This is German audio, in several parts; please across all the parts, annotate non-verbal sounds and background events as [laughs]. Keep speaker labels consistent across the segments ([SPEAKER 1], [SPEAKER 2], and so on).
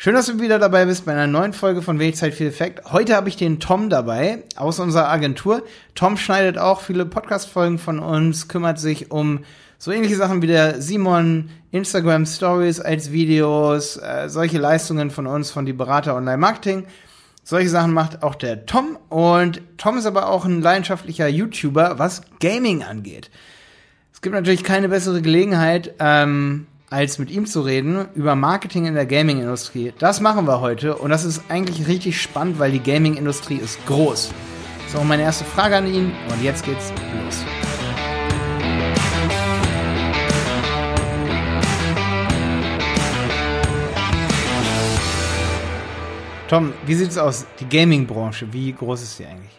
[SPEAKER 1] Schön, dass du wieder dabei bist bei einer neuen Folge von Wenig Zeit viel Effekt. Heute habe ich den Tom dabei aus unserer Agentur. Tom schneidet auch viele Podcast-Folgen von uns, kümmert sich um so ähnliche Sachen wie der Simon, Instagram Stories als Videos, äh, solche Leistungen von uns, von die Berater Online Marketing. Solche Sachen macht auch der Tom. Und Tom ist aber auch ein leidenschaftlicher YouTuber, was Gaming angeht. Es gibt natürlich keine bessere Gelegenheit, ähm, als mit ihm zu reden über Marketing in der Gaming-Industrie. Das machen wir heute und das ist eigentlich richtig spannend, weil die Gaming-Industrie ist groß. So, meine erste Frage an ihn und jetzt geht's los. Tom, wie sieht's aus? Die Gaming-Branche, wie groß ist die eigentlich?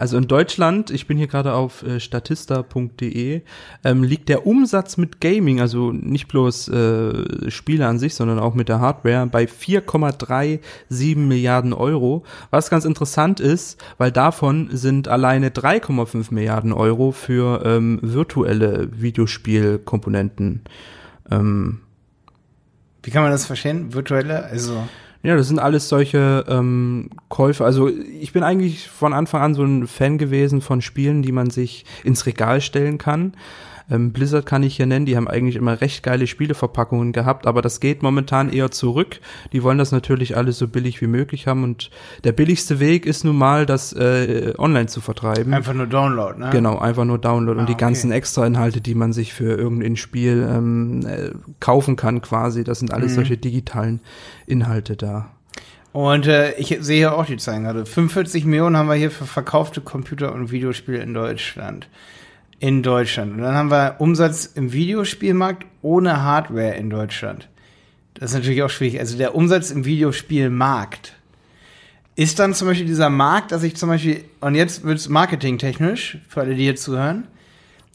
[SPEAKER 2] Also in Deutschland, ich bin hier gerade auf äh, statista.de, ähm, liegt der Umsatz mit Gaming, also nicht bloß äh, Spiele an sich, sondern auch mit der Hardware, bei 4,37 Milliarden Euro. Was ganz interessant ist, weil davon sind alleine 3,5 Milliarden Euro für ähm, virtuelle Videospielkomponenten. Ähm,
[SPEAKER 1] Wie kann man das verstehen? Virtuelle? Also
[SPEAKER 2] ja, das sind alles solche ähm, Käufe. Also ich bin eigentlich von Anfang an so ein Fan gewesen von Spielen, die man sich ins Regal stellen kann. Ähm, Blizzard kann ich hier nennen, die haben eigentlich immer recht geile Spieleverpackungen gehabt, aber das geht momentan eher zurück. Die wollen das natürlich alles so billig wie möglich haben und der billigste Weg ist nun mal, das äh, online zu vertreiben.
[SPEAKER 1] Einfach nur Download, ne?
[SPEAKER 2] Genau, einfach nur Download ah, und die okay. ganzen Extra-Inhalte, die man sich für irgendein Spiel ähm, äh, kaufen kann quasi, das sind alles mhm. solche digitalen Inhalte da.
[SPEAKER 1] Und äh, ich sehe hier auch die Zahlen gerade. 45 Millionen haben wir hier für verkaufte Computer- und Videospiele in Deutschland in Deutschland. Und dann haben wir Umsatz im Videospielmarkt ohne Hardware in Deutschland. Das ist natürlich auch schwierig. Also der Umsatz im Videospielmarkt ist dann zum Beispiel dieser Markt, dass ich zum Beispiel, und jetzt wird es marketingtechnisch, für alle, die hier zuhören,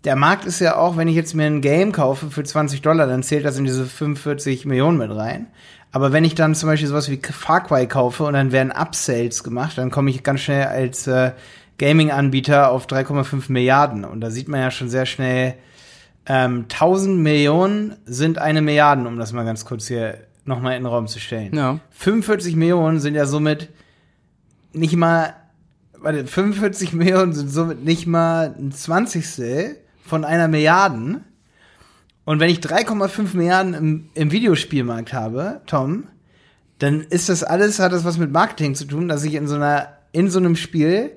[SPEAKER 1] der Markt ist ja auch, wenn ich jetzt mir ein Game kaufe für 20 Dollar, dann zählt das in diese 45 Millionen mit rein. Aber wenn ich dann zum Beispiel sowas wie Far Cry kaufe und dann werden Upsales gemacht, dann komme ich ganz schnell als äh, Gaming-Anbieter auf 3,5 Milliarden. Und da sieht man ja schon sehr schnell, ähm, 1000 Millionen sind eine Milliarde, um das mal ganz kurz hier nochmal in den Raum zu stellen. Ja. 45 Millionen sind ja somit nicht mal, warte, 45 Millionen sind somit nicht mal ein Zwanzigstel von einer Milliarde. Und wenn ich 3,5 Milliarden im, im Videospielmarkt habe, Tom, dann ist das alles, hat das was mit Marketing zu tun, dass ich in so einer, in so einem Spiel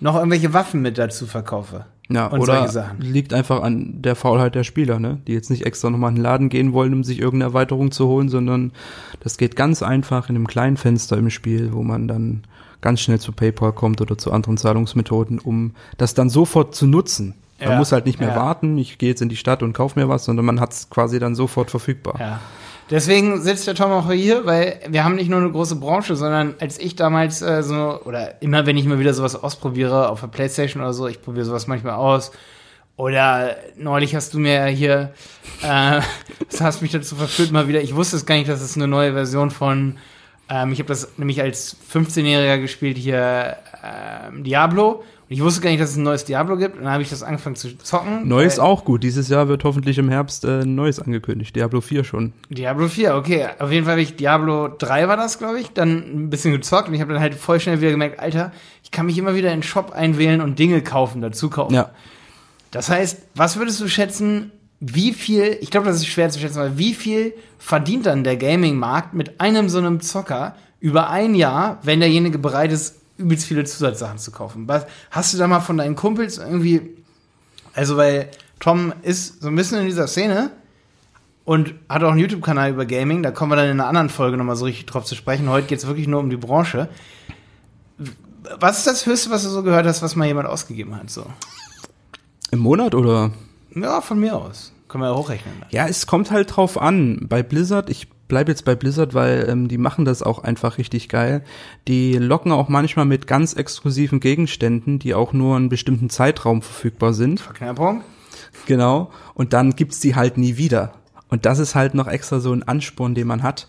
[SPEAKER 1] noch irgendwelche Waffen mit dazu verkaufe.
[SPEAKER 2] Ja, und oder liegt einfach an der Faulheit der Spieler, ne? Die jetzt nicht extra nochmal in den Laden gehen wollen, um sich irgendeine Erweiterung zu holen, sondern das geht ganz einfach in einem kleinen Fenster im Spiel, wo man dann ganz schnell zu PayPal kommt oder zu anderen Zahlungsmethoden, um das dann sofort zu nutzen. Man ja, muss halt nicht mehr ja. warten, ich gehe jetzt in die Stadt und kaufe mir was, sondern man hat es quasi dann sofort verfügbar.
[SPEAKER 1] Ja. Deswegen sitzt der Tom auch hier, weil wir haben nicht nur eine große Branche, sondern als ich damals äh, so, oder immer wenn ich mal wieder sowas ausprobiere, auf der Playstation oder so, ich probiere sowas manchmal aus. Oder neulich hast du mir hier, äh, [laughs] hast mich dazu verführt mal wieder, ich wusste es gar nicht, dass es eine neue Version von, ähm, ich habe das nämlich als 15-Jähriger gespielt hier, äh, Diablo. Ich wusste gar nicht, dass es ein neues Diablo gibt. Und dann habe ich das angefangen zu zocken.
[SPEAKER 2] Neues auch gut. Dieses Jahr wird hoffentlich im Herbst äh, ein neues angekündigt. Diablo 4 schon.
[SPEAKER 1] Diablo 4, okay. Auf jeden Fall habe ich Diablo 3 war das, glaube ich, dann ein bisschen gezockt. Und ich habe dann halt voll schnell wieder gemerkt, Alter, ich kann mich immer wieder in den Shop einwählen und Dinge kaufen, dazu kaufen. Ja. Das heißt, was würdest du schätzen, wie viel, ich glaube, das ist schwer zu schätzen, aber wie viel verdient dann der Gaming-Markt mit einem so einem Zocker über ein Jahr, wenn derjenige bereit ist, übelst viele Zusatzsachen zu kaufen. Was, hast du da mal von deinen Kumpels irgendwie, also weil Tom ist so ein bisschen in dieser Szene und hat auch einen YouTube-Kanal über Gaming, da kommen wir dann in einer anderen Folge nochmal so richtig drauf zu sprechen. Heute geht es wirklich nur um die Branche. Was ist das Höchste, was du so gehört hast, was mal jemand ausgegeben hat? So?
[SPEAKER 2] Im Monat oder?
[SPEAKER 1] Ja, von mir aus. Können wir ja hochrechnen.
[SPEAKER 2] Ja, es kommt halt drauf an. Bei Blizzard, ich bleib jetzt bei Blizzard, weil ähm, die machen das auch einfach richtig geil. Die locken auch manchmal mit ganz exklusiven Gegenständen, die auch nur einen bestimmten Zeitraum verfügbar sind.
[SPEAKER 1] Verknappung.
[SPEAKER 2] Genau. Und dann gibt's die halt nie wieder. Und das ist halt noch extra so ein Ansporn, den man hat.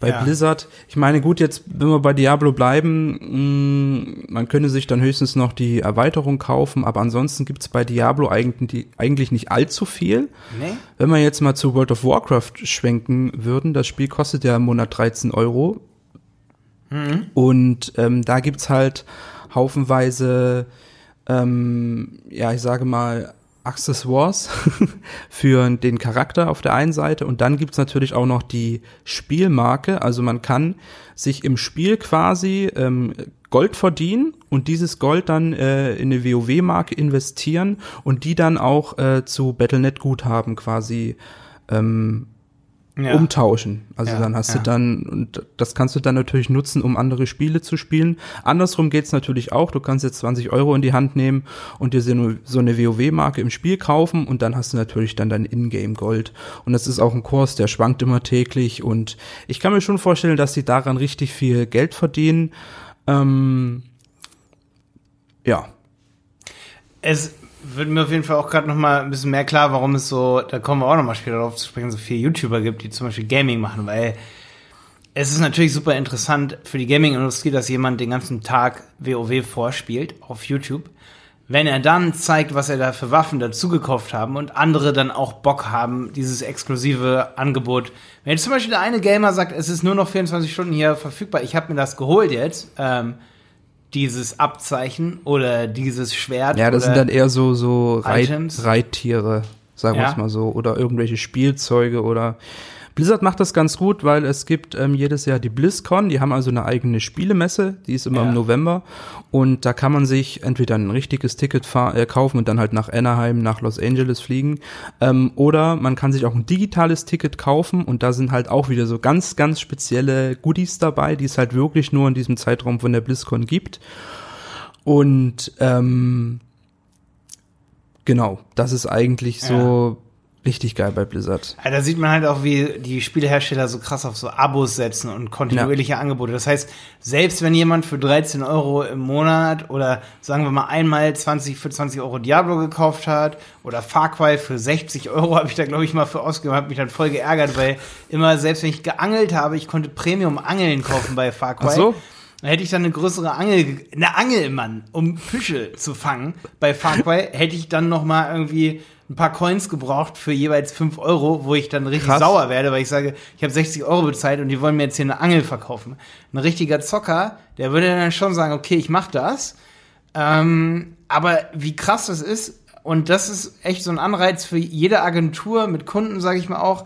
[SPEAKER 2] Bei
[SPEAKER 1] Ja.
[SPEAKER 2] Blizzard, ich meine, gut, jetzt, wenn wir bei Diablo bleiben, mh, man könnte sich dann höchstens noch die Erweiterung kaufen, aber ansonsten gibt's bei Diablo eigentlich, eigentlich nicht allzu viel.
[SPEAKER 1] Nee?
[SPEAKER 2] Wenn wir jetzt mal zu World of Warcraft schwenken würden, das Spiel kostet ja im Monat 13 Euro. Und ähm, da gibt's halt haufenweise, ähm, ja, ich sage mal, Accessoires [laughs] für den Charakter auf der einen Seite und dann gibt's natürlich auch noch die Spielmarke. Also man kann sich im Spiel quasi ähm, Gold verdienen und dieses Gold dann äh, in eine WoW-Marke investieren und die dann auch äh, zu Battle.net-Guthaben quasi ähm,
[SPEAKER 1] Ja.
[SPEAKER 2] umtauschen. Also
[SPEAKER 1] Ja,
[SPEAKER 2] dann hast
[SPEAKER 1] ja.
[SPEAKER 2] du dann, und das kannst du dann natürlich nutzen, um andere Spiele zu spielen. Andersrum geht's natürlich auch. Du kannst jetzt 20 Euro in die Hand nehmen und dir so eine, WoW-Marke im Spiel kaufen und dann hast du natürlich dann dein Ingame-Gold. Und das ist auch ein Kurs, der schwankt immer täglich und ich kann mir schon vorstellen, dass die daran richtig viel Geld verdienen. Ähm, ja,
[SPEAKER 1] Es wird mir auf jeden Fall auch gerade noch mal ein bisschen mehr klar, warum es so, da kommen wir auch noch mal später darauf zu sprechen, so viele YouTuber gibt, die zum Beispiel Gaming machen, weil es ist natürlich super interessant für die Gaming-Industrie, dass jemand den ganzen Tag WoW vorspielt auf YouTube. Wenn er dann zeigt, was er da für Waffen dazu gekauft haben und andere dann auch Bock haben, dieses exklusive Angebot. Wenn jetzt zum Beispiel der eine Gamer sagt, es ist nur noch 24 Stunden hier verfügbar, ich habe mir das geholt jetzt, ähm, dieses Abzeichen oder dieses Schwert.
[SPEAKER 2] ja, das sind dann eher so, so Reit,
[SPEAKER 1] Items.
[SPEAKER 2] Reittiere, sagen wir
[SPEAKER 1] Ja.
[SPEAKER 2] es mal so, oder irgendwelche Spielzeuge oder Blizzard macht das ganz gut, weil es gibt ähm, jedes Jahr die BlizzCon, die haben also eine eigene Spielemesse, die ist immer
[SPEAKER 1] Ja.
[SPEAKER 2] im November. Und da kann man sich entweder ein richtiges Ticket äh, kaufen und dann halt nach Anaheim, nach Los Angeles fliegen. Ähm, oder man kann sich auch ein digitales Ticket kaufen. Und da sind halt auch wieder so ganz, ganz spezielle Goodies dabei, die es halt wirklich nur in diesem Zeitraum von der BlizzCon gibt. Und ähm, genau, das ist eigentlich so richtig geil bei Blizzard.
[SPEAKER 1] Ja, da sieht man halt auch, wie die Spielehersteller so krass auf so Abos setzen und kontinuierliche Angebote. Das heißt, selbst wenn jemand für 13 Euro im Monat oder sagen wir mal einmal 20 für 20 Euro Diablo gekauft hat oder Far Cry für 60 Euro [laughs] habe ich da glaube ich mal für ausgegeben, habe mich dann voll geärgert, weil immer selbst wenn ich geangelt habe, ich konnte Premium Angeln kaufen bei Far Cry.
[SPEAKER 2] Ach so.
[SPEAKER 1] Da hätte ich dann eine größere Angel, ge- eine Angel, Mann, um Fische zu fangen. Bei Far Cry hätte ich dann noch mal irgendwie ein paar Coins gebraucht für jeweils 5 Euro, wo ich dann richtig
[SPEAKER 2] Krass.
[SPEAKER 1] sauer werde, weil ich sage, ich habe 60 Euro bezahlt und die wollen mir jetzt hier eine Angel verkaufen. Ein richtiger Zocker, der würde dann schon sagen, okay, ich mach das. Ähm, aber wie krass das ist, und das ist echt so ein Anreiz für jede Agentur mit Kunden, sage ich mal auch,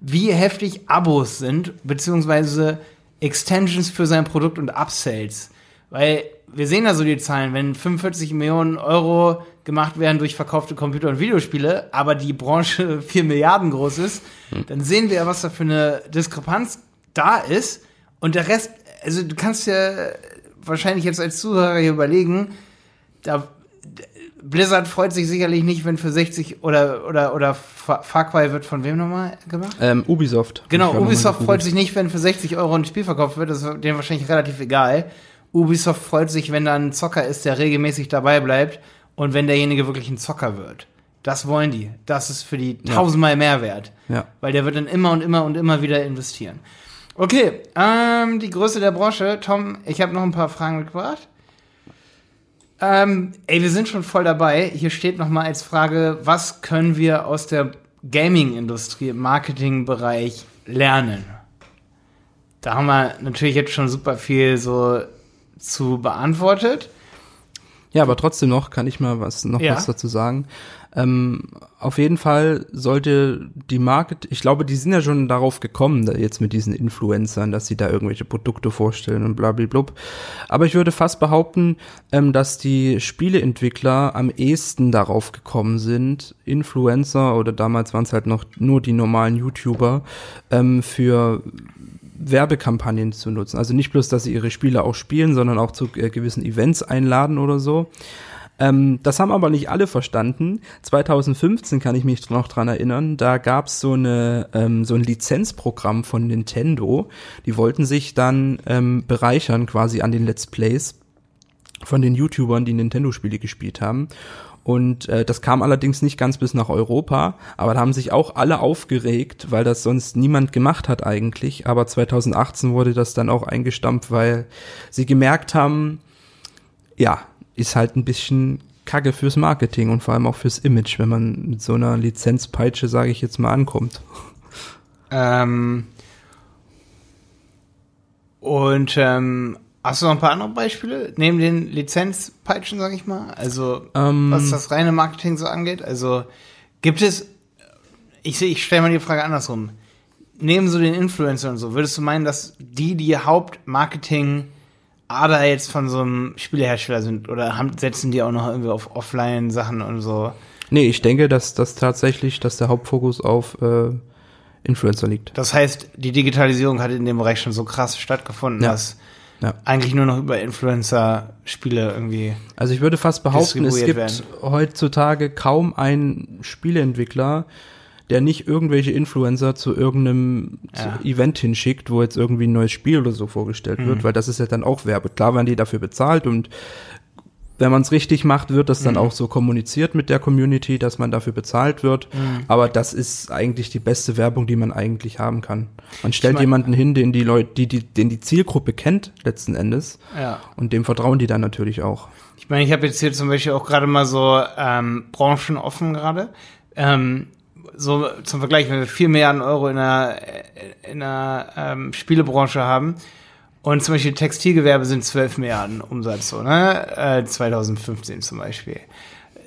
[SPEAKER 1] wie heftig Abos sind, beziehungsweise Extensions für sein Produkt und Upsells. Weil wir sehen da so die Zahlen, wenn 45 Millionen Euro gemacht werden durch verkaufte Computer- und Videospiele, aber die Branche [laughs] 4 Milliarden groß ist, dann sehen wir, was da für eine Diskrepanz da ist. Und der Rest, also du kannst ja wahrscheinlich jetzt als Zuhörer hier überlegen, da Blizzard freut sich sicherlich nicht, wenn für 60 oder oder oder Fa- Far Cry wird von wem nochmal gemacht?
[SPEAKER 2] Ähm, Ubisoft.
[SPEAKER 1] Genau, Ubisoft freut sich nicht, wenn für 60 Euro ein Spiel verkauft wird. Das ist denen wahrscheinlich relativ egal. Ubisoft freut sich, wenn da ein Zocker ist, der regelmäßig dabei bleibt und wenn derjenige wirklich ein Zocker wird. Das wollen die. Das ist für die tausendmal mehr wert.
[SPEAKER 2] Ja.
[SPEAKER 1] Weil der wird dann immer und immer und immer wieder investieren. Okay, ähm, die Größe der Branche. Tom, ich habe noch ein paar Fragen mitgebracht. Ähm, ey, wir sind schon voll dabei. Hier steht noch mal als Frage, was können wir aus der Gaming-Industrie im Marketingbereich lernen? Da haben wir natürlich jetzt schon super viel so zu beantwortet.
[SPEAKER 2] Ja, aber trotzdem noch kann ich mal was noch
[SPEAKER 1] Ja.
[SPEAKER 2] was dazu sagen. Ähm, auf jeden Fall sollte die Market, ich glaube, die sind ja schon darauf gekommen, da jetzt mit diesen Influencern, dass sie da irgendwelche Produkte vorstellen und blablabla. Aber ich würde fast behaupten, ähm, dass die Spieleentwickler am ehesten darauf gekommen sind, Influencer oder damals waren es halt noch nur die normalen YouTuber ähm, für Werbekampagnen zu nutzen. Also nicht bloß, dass sie ihre Spiele auch spielen, sondern auch zu äh, gewissen Events einladen oder so. Ähm, das haben aber nicht alle verstanden. 2015 kann ich mich noch dran erinnern, da gab's so eine ähm, so ein Lizenzprogramm von Nintendo. Die wollten sich dann ähm, bereichern quasi an den Let's Plays von den YouTubern, die Nintendo-Spiele gespielt haben. Und äh, das kam allerdings nicht ganz bis nach Europa, aber da haben sich auch alle aufgeregt, weil das sonst niemand gemacht hat eigentlich. Aber 2018 wurde das dann auch eingestampft, weil sie gemerkt haben, ja, ist halt ein bisschen Kacke fürs Marketing und vor allem auch fürs Image, wenn man mit so einer Lizenzpeitsche, sage ich jetzt mal, ankommt.
[SPEAKER 1] Ähm, und ähm, hast du noch ein paar andere Beispiele neben den Lizenzpeitschen, sag ich mal? Also
[SPEAKER 2] Ähm.
[SPEAKER 1] was das reine Marketing so angeht? Also gibt es, ich sehe, ich stelle mal die Frage andersrum. Neben so den Influencern und so, würdest du meinen, dass die die Hauptmarketing Ader jetzt von so einem Spielehersteller sind oder haben, setzen die auch noch irgendwie auf Offline-Sachen und so?
[SPEAKER 2] Nee, ich denke, dass das tatsächlich, dass der Hauptfokus auf äh, Influencer liegt.
[SPEAKER 1] Das heißt, die Digitalisierung hat in dem Bereich schon so krass stattgefunden,
[SPEAKER 2] Ja.
[SPEAKER 1] dass
[SPEAKER 2] Ja.
[SPEAKER 1] eigentlich nur noch über Influencer Spiele irgendwie.
[SPEAKER 2] Also ich würde fast behaupten, es gibt
[SPEAKER 1] Distribuiert
[SPEAKER 2] heutzutage kaum einen Spieleentwickler, der nicht irgendwelche Influencer zu irgendeinem
[SPEAKER 1] Ja.
[SPEAKER 2] Event hinschickt, wo jetzt irgendwie ein neues Spiel oder so vorgestellt
[SPEAKER 1] Mhm.
[SPEAKER 2] wird, weil das ist ja dann auch Werbe. Klar werden die dafür bezahlt und wenn man es richtig macht, wird das dann
[SPEAKER 1] Mhm.
[SPEAKER 2] auch so kommuniziert mit der Community, dass man dafür bezahlt wird.
[SPEAKER 1] Mhm.
[SPEAKER 2] Aber das ist eigentlich die beste Werbung, die man eigentlich haben kann. Man stellt
[SPEAKER 1] mein-
[SPEAKER 2] jemanden hin, den die Leute, die, die, den die Zielgruppe kennt, letzten Endes.
[SPEAKER 1] Ja.
[SPEAKER 2] Und dem vertrauen die dann natürlich auch.
[SPEAKER 1] Ich meine, ich habe jetzt hier zum Beispiel auch gerade mal so ähm, Branchen offen gerade. Ähm, so zum Vergleich, wenn wir 4 Milliarden Euro in der, in der ähm, Spielebranche haben und zum Beispiel Textilgewerbe sind 12 Milliarden Umsatz, so, ne? Äh, 2015 zum Beispiel.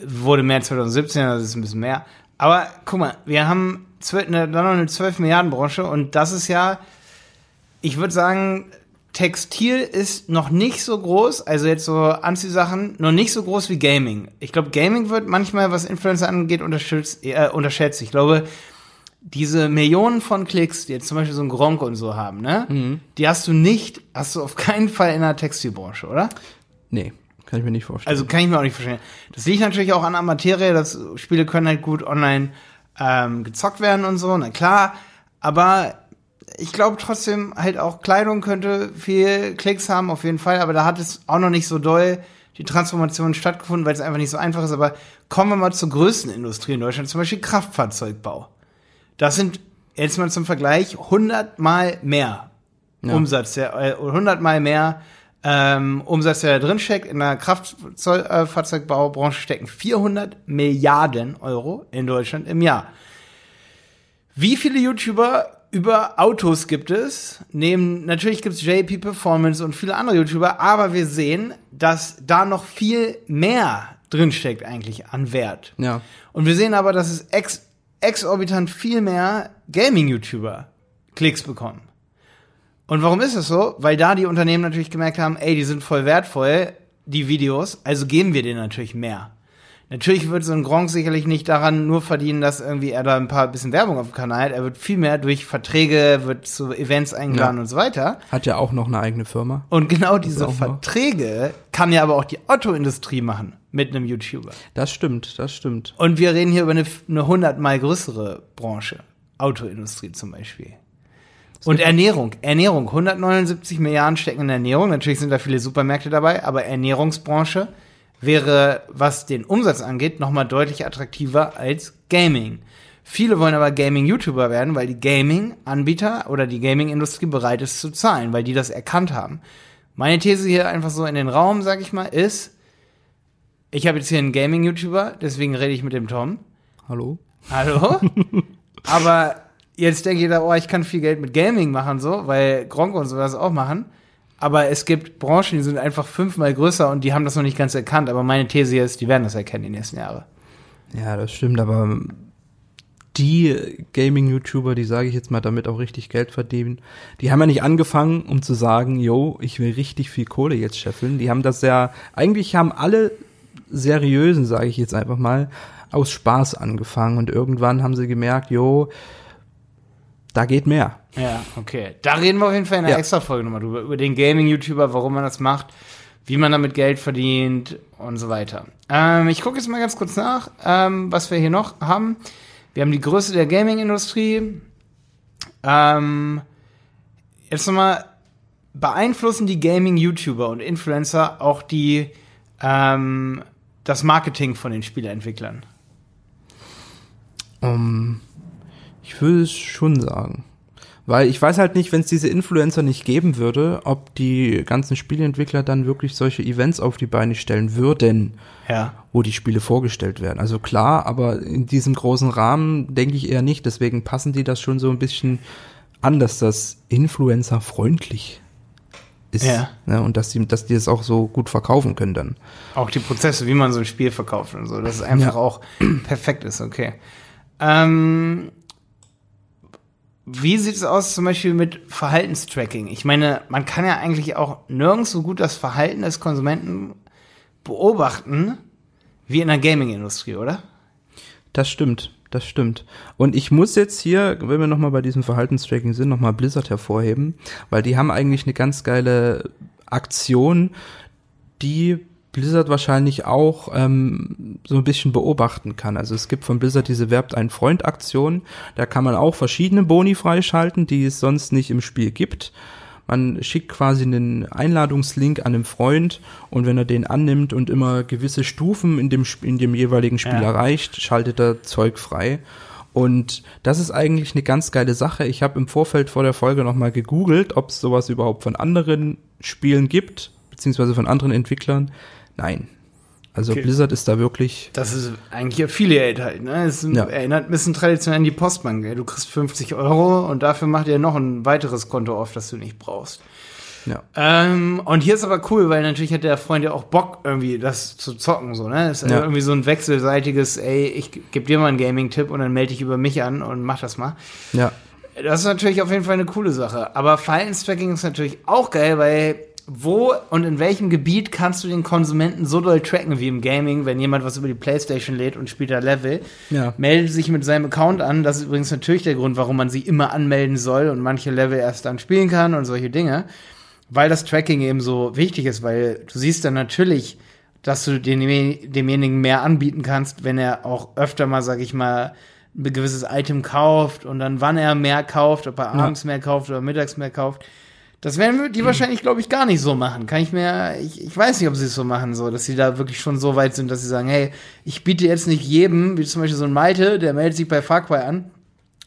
[SPEAKER 1] Wurde mehr 2017, das ist ein bisschen mehr. Aber guck mal, wir haben 12, eine, dann noch eine 12 Milliarden Branche und das ist ja, ich würde sagen, Textil ist noch nicht so groß, also jetzt so Anziehsachen, noch nicht so groß wie Gaming. Ich glaube, Gaming wird manchmal, was Influencer angeht, unterschätzt. Äh, unterschätzt. Ich glaube, diese Millionen von Klicks, die jetzt zum Beispiel so ein Gronk und so haben, ne? Die hast du nicht, hast du auf keinen Fall in der Textilbranche, oder?
[SPEAKER 2] Nee, kann ich mir nicht vorstellen.
[SPEAKER 1] Also kann ich mir auch nicht verstehen. Das liegt natürlich auch an der Materie, dass Spiele können halt gut online ähm, gezockt werden und so, na klar. Aber ich glaube trotzdem halt auch Kleidung könnte viel Klicks haben, auf jeden Fall. Aber da hat es auch noch nicht so doll die Transformation stattgefunden, weil es einfach nicht so einfach ist. Aber kommen wir mal zur größten Industrie in Deutschland, zum Beispiel Kraftfahrzeugbau. Das sind jetzt mal zum Vergleich 100 mal mehr
[SPEAKER 2] Ja.
[SPEAKER 1] Umsatz, der, äh, 100 mal mehr ähm, Umsatz, der da drin steckt. In der Kraftfahrzeugbau-Branche stecken 400 Milliarden Euro in Deutschland im Jahr. Wie viele YouTuber über Autos gibt es? Neben, natürlich gibt es JP Performance und viele andere YouTuber, aber wir sehen, dass da noch viel mehr drinsteckt eigentlich an Wert.
[SPEAKER 2] ja.
[SPEAKER 1] Und wir sehen aber, dass es ex exorbitant viel mehr Gaming-YouTuber Klicks bekommen. Und warum ist das so? Weil da die Unternehmen natürlich gemerkt haben, ey, die sind voll wertvoll, die Videos, also geben wir denen natürlich mehr. Natürlich wird so ein Gronk sicherlich nicht daran nur verdienen, dass irgendwie er da ein paar bisschen Werbung auf dem Kanal hat. Er wird viel mehr durch Verträge, wird zu Events eingeladen
[SPEAKER 2] Ja.
[SPEAKER 1] und so weiter.
[SPEAKER 2] Hat ja auch noch eine eigene Firma.
[SPEAKER 1] Und genau diese. Verträge kann ja aber auch die Autoindustrie machen mit einem YouTuber.
[SPEAKER 2] Das stimmt, das stimmt.
[SPEAKER 1] Und wir reden hier über eine, eine hundertmal größere Branche. Autoindustrie zum Beispiel. Und Ernährung. Ernährung. 179 Milliarden stecken in Ernährung. Natürlich sind da viele Supermärkte dabei, aber Ernährungsbranche wäre, was den Umsatz angeht, nochmal deutlich attraktiver als Gaming. Viele wollen aber Gaming-YouTuber werden, weil die Gaming-Anbieter oder die Gaming-Industrie bereit ist zu zahlen, weil die das erkannt haben. Meine These hier einfach so in den Raum, sag ich mal, ist, ich habe jetzt hier einen Gaming-YouTuber, deswegen rede ich mit dem Tom.
[SPEAKER 2] Hallo?
[SPEAKER 1] Hallo? [laughs] Aber jetzt denke ich da, oh, ich kann viel Geld mit Gaming machen, so, weil Gronk und sowas auch machen. Aber es gibt Branchen, die sind einfach fünfmal größer und die haben das noch nicht ganz erkannt. Aber meine These ist, die werden das erkennen die nächsten Jahre.
[SPEAKER 2] Ja, das stimmt, aber die Gaming-YouTuber, die sage ich jetzt mal damit auch richtig Geld verdienen, die haben ja nicht angefangen, um zu sagen, yo, ich will richtig viel Kohle jetzt scheffeln. Die haben das ja, eigentlich haben alle seriösen, sage ich jetzt einfach mal, aus Spaß angefangen und irgendwann haben sie gemerkt, yo, da geht mehr.
[SPEAKER 1] Ja, okay. Da reden wir auf jeden Fall in einer
[SPEAKER 2] Ja.
[SPEAKER 1] extra Folge nochmal drüber. Über den Gaming-YouTuber, warum man das macht, wie man damit Geld verdient und so weiter. Ähm, ich gucke jetzt mal ganz kurz nach, ähm, was wir hier noch haben. Wir haben die Größe der Gaming-Industrie. Ähm, jetzt nochmal, beeinflussen die Gaming-YouTuber und Influencer auch die, ähm, das Marketing von den Spieleentwicklern?
[SPEAKER 2] Um, ich würde es schon sagen. Weil ich weiß halt nicht, wenn es diese Influencer nicht geben würde, ob die ganzen Spieleentwickler dann wirklich solche Events auf die Beine stellen würden,
[SPEAKER 1] Ja.
[SPEAKER 2] wo die Spiele vorgestellt werden. Also klar, aber in diesem großen Rahmen denke ich eher nicht. Deswegen passen die das schon so ein bisschen an, dass das Influencer freundlich ist.
[SPEAKER 1] Ja.
[SPEAKER 2] Ne? Und dass die, dass die es auch so gut verkaufen können dann.
[SPEAKER 1] Auch die Prozesse, wie man so ein Spiel verkauft und so, dass es einfach
[SPEAKER 2] Ja.
[SPEAKER 1] auch perfekt ist, okay. Ähm, wie sieht es aus zum Beispiel mit Verhaltenstracking? Ich meine, man kann ja eigentlich auch nirgends so gut das Verhalten des Konsumenten beobachten wie in der Gaming-Industrie, oder?
[SPEAKER 2] Das stimmt, das stimmt. Und ich muss jetzt hier, wenn wir nochmal bei diesem Verhaltenstracking sind, nochmal Blizzard hervorheben, weil die haben eigentlich eine ganz geile Aktion, die Blizzard wahrscheinlich auch ähm, so ein bisschen beobachten kann. Also es gibt von Blizzard diese Werbt ein Freund Aktion, da kann man auch verschiedene Boni freischalten, die es sonst nicht im Spiel gibt. Man schickt quasi einen Einladungslink an einen Freund und wenn er den annimmt und immer gewisse Stufen in dem, in dem jeweiligen Spiel
[SPEAKER 1] Ja.
[SPEAKER 2] erreicht, schaltet er Zeug frei. Und das ist eigentlich eine ganz geile Sache. Ich habe im Vorfeld vor der Folge nochmal gegoogelt, ob es sowas überhaupt von anderen Spielen gibt, beziehungsweise von anderen Entwicklern. Nein. Also
[SPEAKER 1] Okay.
[SPEAKER 2] Blizzard ist da wirklich,
[SPEAKER 1] Das ist eigentlich Affiliate halt, ne? Es
[SPEAKER 2] Ja.
[SPEAKER 1] erinnert ein bisschen traditionell an die Postbank. Ey. Du kriegst 50 Euro und dafür macht ihr noch ein weiteres Konto auf, das du nicht brauchst.
[SPEAKER 2] ja.
[SPEAKER 1] Ähm, und hier ist aber cool, weil natürlich hat der Freund ja auch Bock, irgendwie das zu zocken, so, ne? Ist
[SPEAKER 2] Ja.
[SPEAKER 1] irgendwie so ein wechselseitiges, ey, ich geb dir mal einen Gaming-Tipp und dann melde dich über mich an und mach das mal.
[SPEAKER 2] Ja.
[SPEAKER 1] Das ist natürlich auf jeden Fall eine coole Sache. Aber Verhaltenstracking ist natürlich auch geil, weil wo und in welchem Gebiet kannst du den Konsumenten so doll tracken wie im Gaming, wenn jemand was über die Playstation lädt und spielt da Level,
[SPEAKER 2] Ja.
[SPEAKER 1] meldet sich mit seinem Account an. Das ist übrigens natürlich der Grund, warum man sie immer anmelden soll und manche Level erst dann spielen kann und solche Dinge. Weil das Tracking eben so wichtig ist, weil du siehst dann natürlich, dass du demjenigen mehr anbieten kannst, wenn er auch öfter mal, sag ich mal, ein gewisses Item kauft und dann wann er mehr kauft, ob er abends mehr kauft oder mittags mehr kauft. Das werden wir- die wahrscheinlich, glaube ich, gar nicht so machen. Kann ich mir, ich, ich weiß nicht, ob sie es so machen, so, dass sie da wirklich schon so weit sind, dass sie sagen, hey, ich biete jetzt nicht jedem, wie zum Beispiel so ein Malte, der meldet sich bei Far Cry an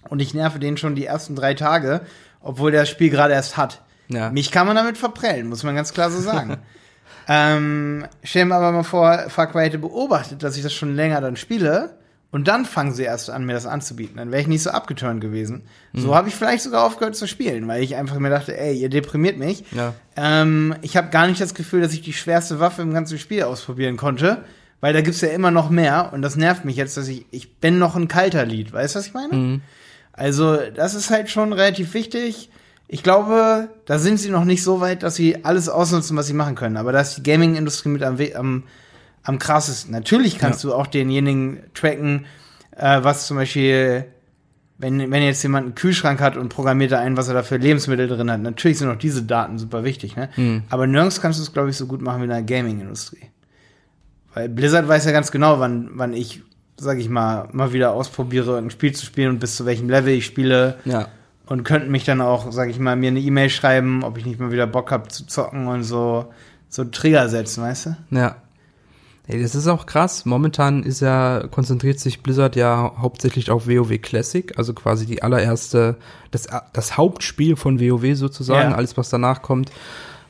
[SPEAKER 1] und ich nerve den schon die ersten drei Tage, obwohl der das Spiel gerade erst hat.
[SPEAKER 2] Ja.
[SPEAKER 1] Mich kann man damit verprellen, muss man ganz klar so sagen. [laughs] ähm, stell mir aber mal vor, Far Cry hätte beobachtet, dass ich das schon länger dann spiele und dann fangen sie erst an, mir das anzubieten. Dann wäre ich nicht so abgeturnt gewesen. So habe ich vielleicht sogar aufgehört zu spielen, weil ich einfach mir dachte, ey, ihr deprimiert mich.
[SPEAKER 2] Ja.
[SPEAKER 1] Ähm, ich habe gar nicht das Gefühl, dass ich die schwerste Waffe im ganzen Spiel ausprobieren konnte, weil da gibt's ja immer noch mehr und das nervt mich jetzt, dass ich, ich bin noch ein kalter Lied. Weißt du, was ich meine? Also, das ist halt schon relativ wichtig. Ich glaube, da sind sie noch nicht so weit, dass sie alles ausnutzen, was sie machen können. Aber da ist die Gaming-Industrie mit am, am, am krassesten. Natürlich kannst du auch denjenigen tracken, äh, was zum Beispiel, wenn, wenn jetzt jemand einen Kühlschrank hat und programmiert da ein, was er da für Lebensmittel drin hat. Natürlich sind auch diese Daten super wichtig, ne? Aber nirgends kannst du es, glaube ich, so gut machen wie in der Gaming-Industrie. Weil Blizzard weiß ja ganz genau, wann, wann ich, sag ich mal, mal wieder ausprobiere, ein Spiel zu spielen und bis zu welchem Level ich spiele.
[SPEAKER 2] Ja.
[SPEAKER 1] Und könnten mich dann auch, sag ich mal, mir eine E-Mail schreiben, ob ich nicht mal wieder Bock hab zu zocken und so, so Trigger setzen, weißt du?
[SPEAKER 2] Ja. Ey, das ist auch krass. Momentan ist ja, konzentriert sich Blizzard ja hauptsächlich auf WoW Classic, also quasi die allererste, das, das Hauptspiel von WoW sozusagen,
[SPEAKER 1] Ja.
[SPEAKER 2] alles was danach kommt,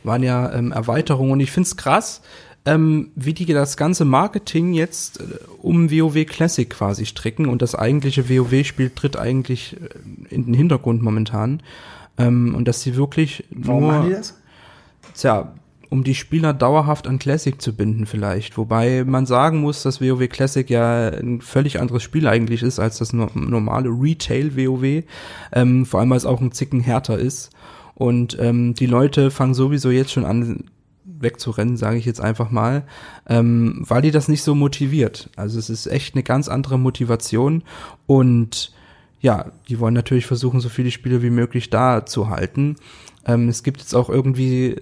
[SPEAKER 2] waren ja ähm, Erweiterungen und ich find's krass, ähm, wie die das ganze Marketing jetzt äh, um WoW Classic quasi stricken und das eigentliche WoW-Spiel tritt eigentlich äh, in den Hintergrund momentan. Ähm, und dass sie wirklich
[SPEAKER 1] Warum
[SPEAKER 2] nur
[SPEAKER 1] machen die das?
[SPEAKER 2] Tja, um die Spieler dauerhaft an Classic zu binden vielleicht. Wobei man sagen muss, dass WoW Classic ja ein völlig anderes Spiel eigentlich ist als das no- normale Retail WoW. Ähm, vor allem, weil es auch ein Zicken härter ist. Und ähm, die Leute fangen sowieso jetzt schon an wegzurennen, sage ich jetzt einfach mal, ähm, weil die das nicht so motiviert. Also es ist echt eine ganz andere Motivation und ja, die wollen natürlich versuchen, so viele Spiele wie möglich da zu halten. Ähm, es gibt jetzt auch irgendwie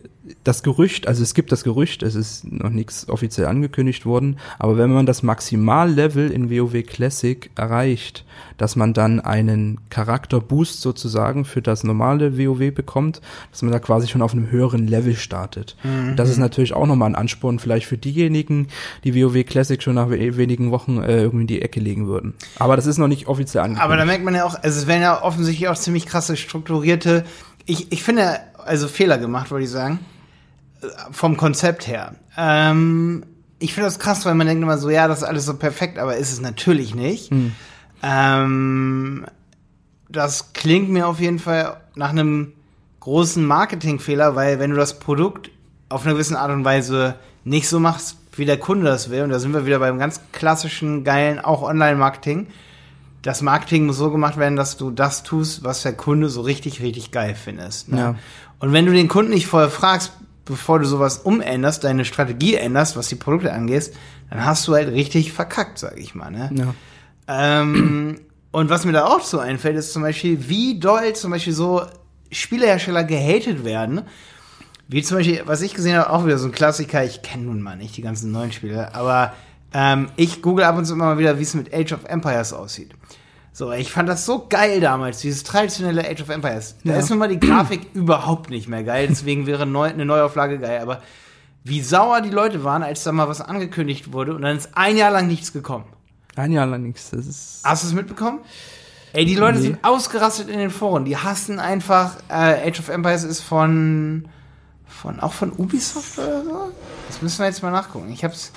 [SPEAKER 2] das Gerücht, also es gibt das Gerücht, es ist noch nichts offiziell angekündigt worden, aber wenn man das Maximallevel in WoW Classic erreicht, dass man dann einen Charakterboost sozusagen für das normale WoW bekommt, dass man da quasi schon auf einem höheren Level startet.
[SPEAKER 1] Mhm.
[SPEAKER 2] Das ist natürlich auch nochmal ein Ansporn vielleicht für diejenigen, die WoW Classic schon nach we- wenigen Wochen äh, irgendwie in die Ecke legen würden. Aber das ist noch nicht offiziell angekündigt.
[SPEAKER 1] Aber da merkt man ja auch, also es werden ja offensichtlich auch ziemlich krasse strukturierte, ich, ich finde, also Fehler gemacht, würde ich sagen, vom Konzept her. Ähm, ich finde das krass, weil man denkt immer so, ja, das ist alles so perfekt, aber ist es natürlich nicht. Ähm, das klingt mir auf jeden Fall nach einem großen Marketingfehler, weil wenn du das Produkt auf eine gewisse Art und Weise nicht so machst, wie der Kunde das will, und da sind wir wieder beim ganz klassischen, geilen, auch Online-Marketing, das Marketing muss so gemacht werden, dass du das tust, was der Kunde so richtig, richtig geil findest. Ne?
[SPEAKER 2] Ja.
[SPEAKER 1] Und wenn du den Kunden nicht vorher fragst, bevor du sowas umänderst, deine Strategie änderst, was die Produkte angeht, dann hast du halt richtig verkackt, sag ich mal. Ne?
[SPEAKER 2] ja.
[SPEAKER 1] Ähm, und was mir da auch so einfällt, ist zum Beispiel, wie doll zum Beispiel so Spielehersteller gehatet werden. Wie zum Beispiel, was ich gesehen habe, auch wieder so ein Klassiker. Ich kenne nun mal nicht die ganzen neuen Spiele, aber ähm, ich google ab und zu immer mal wieder, wie es mit Age of Empires aussieht. So, ich fand das so geil damals, dieses traditionelle Age of Empires. Da
[SPEAKER 2] Ja.
[SPEAKER 1] ist nun mal die Grafik [clears throat] überhaupt nicht mehr geil, deswegen wäre neu, eine Neuauflage geil. Aber wie sauer die Leute waren, als da mal was angekündigt wurde und dann ist ein Jahr lang nichts gekommen.
[SPEAKER 2] Ein Jahr lang nichts. Das ist.
[SPEAKER 1] Hast du es mitbekommen? Ey, die Leute
[SPEAKER 2] Nee.
[SPEAKER 1] sind ausgerastet in den Foren. Die hassen einfach. Äh, Age of Empires ist von. von auch von Ubisoft oder so? Das müssen wir jetzt mal nachgucken. Ich hab's.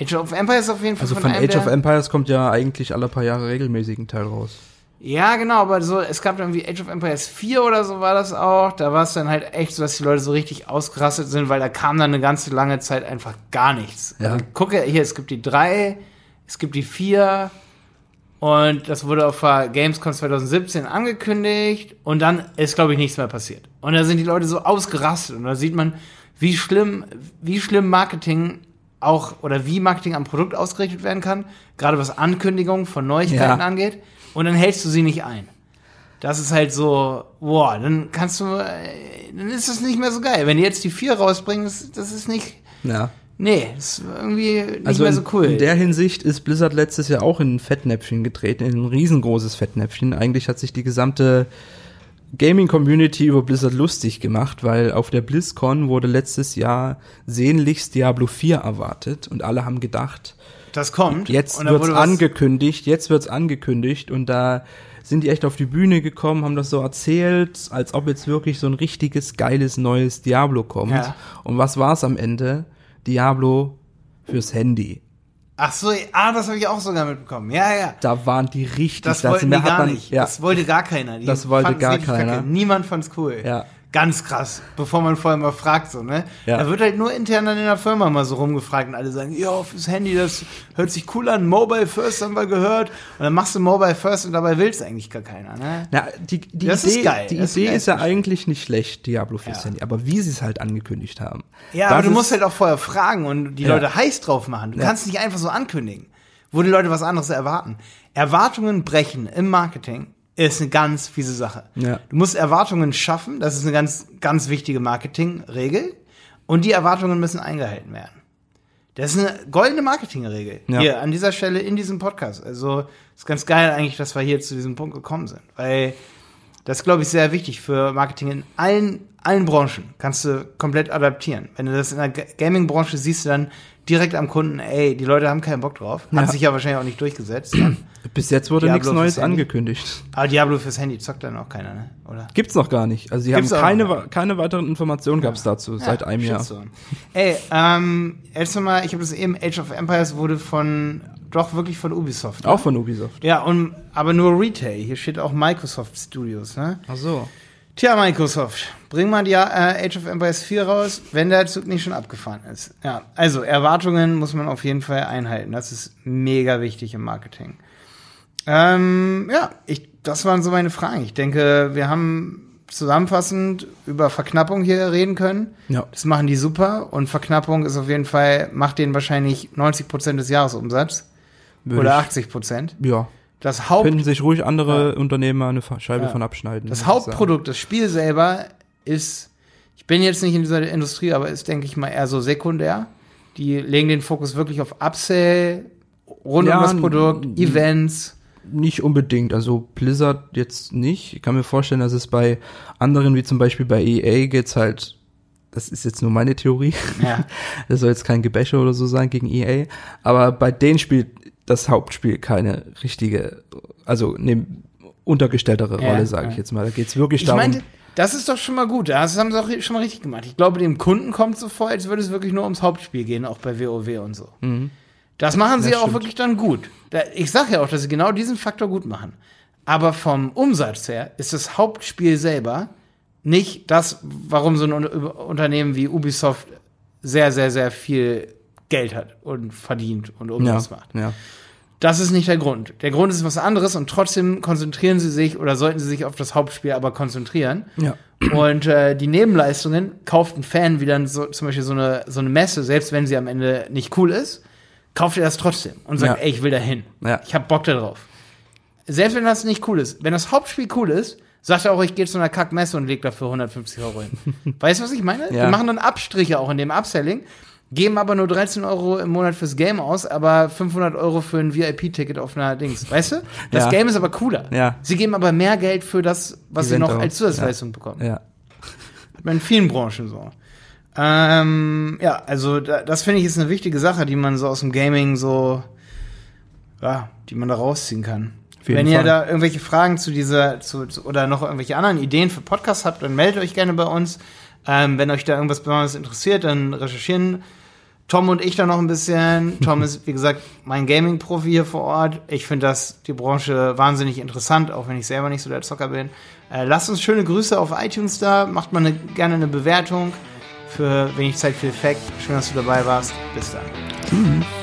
[SPEAKER 1] Age of Empires auf jeden Fall
[SPEAKER 2] Also von
[SPEAKER 1] einem
[SPEAKER 2] Age of Empires kommt ja eigentlich alle paar Jahre regelmäßig ein Teil raus.
[SPEAKER 1] Ja, genau, aber so, es gab dann wie Age of Empires 4 oder so war das auch. Da war es dann halt echt so, dass die Leute so richtig ausgerastet sind, weil da kam dann eine ganze lange Zeit einfach gar nichts.
[SPEAKER 2] Ja.
[SPEAKER 1] Also, gucke, hier, es gibt die 3, es gibt die 4 und das wurde auf der Gamescom 2017 angekündigt und dann ist, glaube ich, nichts mehr passiert. Und da sind die Leute so ausgerastet und da sieht man, wie schlimm, wie schlimm Marketing auch oder wie Marketing am Produkt ausgerichtet werden kann, gerade was Ankündigungen von Neuigkeiten
[SPEAKER 2] Ja.
[SPEAKER 1] angeht und dann hältst du sie nicht ein. Das ist halt so, boah, dann kannst du, äh, dann ist es nicht mehr so geil. Wenn die jetzt die 4 rausbringen, das, das ist nicht,
[SPEAKER 2] Ja.
[SPEAKER 1] nee, das ist irgendwie nicht
[SPEAKER 2] Also
[SPEAKER 1] mehr so cool.
[SPEAKER 2] in der Hinsicht ist Blizzard letztes Jahr auch in ein Fettnäpfchen getreten, in ein riesengroßes Fettnäpfchen. Eigentlich hat sich die gesamte Gaming-Community über Blizzard lustig gemacht, weil auf der BlizzCon wurde letztes Jahr sehnlichst Diablo 4 erwartet und alle haben gedacht,
[SPEAKER 1] das kommt.
[SPEAKER 2] jetzt wird's angekündigt, jetzt wird's angekündigt und da sind die echt auf die Bühne gekommen, haben das so erzählt, als ob jetzt wirklich so ein richtiges geiles neues Diablo kommt.
[SPEAKER 1] Ja.
[SPEAKER 2] Und was war's am Ende? Diablo fürs Handy.
[SPEAKER 1] Ach so, ah, das habe ich auch sogar mitbekommen. Ja, ja.
[SPEAKER 2] Da waren die richtig.
[SPEAKER 1] Das
[SPEAKER 2] da
[SPEAKER 1] wollten die gar
[SPEAKER 2] man-
[SPEAKER 1] nicht.
[SPEAKER 2] Ja,
[SPEAKER 1] Das wollte gar keiner. Die
[SPEAKER 2] Das wollte gar keiner.
[SPEAKER 1] Kacke. Niemand fand's cool.
[SPEAKER 2] Ja.
[SPEAKER 1] Ganz krass. Bevor man vorher mal fragt, so, ne?
[SPEAKER 2] Ja.
[SPEAKER 1] Da wird halt nur intern dann in der Firma mal so rumgefragt und alle sagen, ja, fürs Handy, das hört sich cool an. Mobile First haben wir gehört. Und dann machst du Mobile First und dabei will's eigentlich gar keiner, ne?
[SPEAKER 2] Na, die, die
[SPEAKER 1] Das
[SPEAKER 2] Idee,
[SPEAKER 1] ist geil.
[SPEAKER 2] Die
[SPEAKER 1] Das ist
[SPEAKER 2] Idee
[SPEAKER 1] geil.
[SPEAKER 2] ist ja eigentlich nicht schlecht, Diablo fürs
[SPEAKER 1] Ja.
[SPEAKER 2] Handy. Aber wie sie es halt angekündigt haben.
[SPEAKER 1] Ja, aber du
[SPEAKER 2] ist-
[SPEAKER 1] musst halt auch vorher fragen und die
[SPEAKER 2] Ja.
[SPEAKER 1] Leute heiß drauf machen. Du kannst nicht einfach so ankündigen, wo die Leute was anderes erwarten. Erwartungen brechen im Marketing ist eine ganz fiese Sache.
[SPEAKER 2] Ja.
[SPEAKER 1] Du musst Erwartungen schaffen, das ist eine ganz, ganz wichtige Marketingregel. Und die Erwartungen müssen eingehalten werden. Das ist eine goldene Marketingregel.
[SPEAKER 2] Ja.
[SPEAKER 1] Hier, an dieser Stelle in diesem Podcast. Also, ist ganz geil eigentlich, dass wir hier zu diesem Punkt gekommen sind. Weil das ist, glaube ich, sehr wichtig für Marketing in allen, allen Branchen. Kannst du komplett adaptieren. Wenn du das in der Ga- Gaming-Branche siehst, du dann direkt am Kunden, ey, die Leute haben keinen Bock drauf. Hat
[SPEAKER 2] Ja.
[SPEAKER 1] sich ja wahrscheinlich auch nicht durchgesetzt. [clears throat]
[SPEAKER 2] Bis jetzt wurde
[SPEAKER 1] Diablo
[SPEAKER 2] nichts Neues angekündigt.
[SPEAKER 1] Aber Diablo fürs Handy zockt dann auch keiner, ne? Oder?
[SPEAKER 2] Gibt's noch gar nicht. Also sie
[SPEAKER 1] Gibt's
[SPEAKER 2] haben keine, wa- keine weiteren Informationen gab's dazu seit einem Jahr.
[SPEAKER 1] Ey, ähm, erst einmal, ich habe das eben, Age of Empires wurde von, doch wirklich von Ubisoft. ne?
[SPEAKER 2] Auch von Ubisoft.
[SPEAKER 1] Ja, und, aber nur Retail. Hier steht auch Microsoft Studios, ne?
[SPEAKER 2] Ach so.
[SPEAKER 1] Tja, Microsoft, bring mal die äh, Age of Empires 4 raus, wenn der Zug nicht schon abgefahren ist. Ja, also Erwartungen muss man auf jeden Fall einhalten. Das ist mega wichtig im Marketing. Ähm, ja, ich, das waren so meine Fragen. Ich denke, wir haben zusammenfassend über Verknappung hier reden können.
[SPEAKER 2] Ja.
[SPEAKER 1] Das machen die super und Verknappung ist auf jeden Fall, macht denen wahrscheinlich 90 Prozent des Jahresumsatzes oder
[SPEAKER 2] ich-
[SPEAKER 1] 80 Prozent.
[SPEAKER 2] Ja.
[SPEAKER 1] Das Haupt
[SPEAKER 2] Könnten sich ruhig andere Unternehmer eine Scheibe
[SPEAKER 1] Ja.
[SPEAKER 2] von abschneiden.
[SPEAKER 1] Das. Hauptprodukt, das Spiel selber, ist, ich bin jetzt nicht in dieser Industrie, aber ist, denke ich mal, eher so sekundär. Die legen den Fokus wirklich auf Upsell, rund
[SPEAKER 2] Ja,
[SPEAKER 1] um das Produkt, Events.
[SPEAKER 2] Nicht unbedingt, also Blizzard jetzt nicht. Ich kann mir vorstellen, dass es bei anderen, wie zum Beispiel bei EA, geht's halt, das ist jetzt nur meine Theorie,
[SPEAKER 1] Ja. [laughs]
[SPEAKER 2] das soll jetzt kein Gebäsche oder so sein gegen EA, aber bei denen spielt das Hauptspiel keine richtige, also eine untergestelltere
[SPEAKER 1] Ja,
[SPEAKER 2] Rolle, sage
[SPEAKER 1] ja.
[SPEAKER 2] ich jetzt mal. Da geht's wirklich
[SPEAKER 1] Ich
[SPEAKER 2] darum.
[SPEAKER 1] meinte, das ist doch schon mal gut. Das haben sie auch schon mal richtig gemacht. Ich glaube, dem Kunden kommt so vor, als würde es wirklich nur ums Hauptspiel gehen, auch bei WoW und so. Das machen sie
[SPEAKER 2] Mhm. Ja,
[SPEAKER 1] auch
[SPEAKER 2] stimmt.
[SPEAKER 1] wirklich dann gut. Ich sage ja auch, dass sie genau diesen Faktor gut machen. Aber vom Umsatz her ist das Hauptspiel selber nicht das, warum so ein Un- Unternehmen wie Ubisoft sehr, sehr, sehr viel Geld hat und verdient und
[SPEAKER 2] ja,
[SPEAKER 1] Umsatz macht.
[SPEAKER 2] ja.
[SPEAKER 1] Das ist nicht der Grund. Der Grund ist was anderes und trotzdem konzentrieren sie sich oder sollten sie sich auf das Hauptspiel aber konzentrieren.
[SPEAKER 2] Ja.
[SPEAKER 1] Und äh, die Nebenleistungen kauft ein Fan wie dann so, zum Beispiel so eine, so eine Messe, selbst wenn sie am Ende nicht cool ist, kauft er das trotzdem und sagt,
[SPEAKER 2] Ja.
[SPEAKER 1] ey, ich will da hin.
[SPEAKER 2] Ja.
[SPEAKER 1] Ich hab Bock da drauf. Selbst wenn das nicht cool ist. Wenn das Hauptspiel cool ist, sagt er auch, ich gehe zu einer Kackmesse und leg dafür 150 Euro hin. [laughs] weißt du, was ich meine?
[SPEAKER 2] Ja.
[SPEAKER 1] Die machen dann Abstriche auch in dem Upselling, geben aber nur 13 Euro im Monat fürs Game aus, aber 500 Euro für ein VIP-Ticket auf einer Dings. Weißt du? Das
[SPEAKER 2] Ja.
[SPEAKER 1] Game ist aber cooler.
[SPEAKER 2] Ja.
[SPEAKER 1] Sie geben aber mehr Geld für das, was sie noch als Zusatzleistung bekommen.
[SPEAKER 2] Ja.
[SPEAKER 1] Hat man in vielen Branchen so. Ähm, ja, also da, das finde ich ist eine wichtige Sache, die man so aus dem Gaming so, ja, die man da rausziehen kann. Wenn ihr
[SPEAKER 2] Fall.
[SPEAKER 1] da irgendwelche Fragen zu dieser, zu, zu, oder noch irgendwelche anderen Ideen für Podcasts habt, dann meldet euch gerne bei uns. Ähm, wenn euch da irgendwas besonders interessiert, dann recherchieren Tom und ich da noch ein bisschen. Tom [laughs] ist, wie gesagt, mein Gaming-Profi hier vor Ort. Ich finde das die Branche wahnsinnig interessant, auch wenn ich selber nicht so der Zocker bin. Äh, lasst uns schöne Grüße auf iTunes da. Macht mal eine, gerne eine Bewertung für wenig Zeit viel Effekt. Schön, dass du dabei warst. Bis dann.
[SPEAKER 2] Tschüss.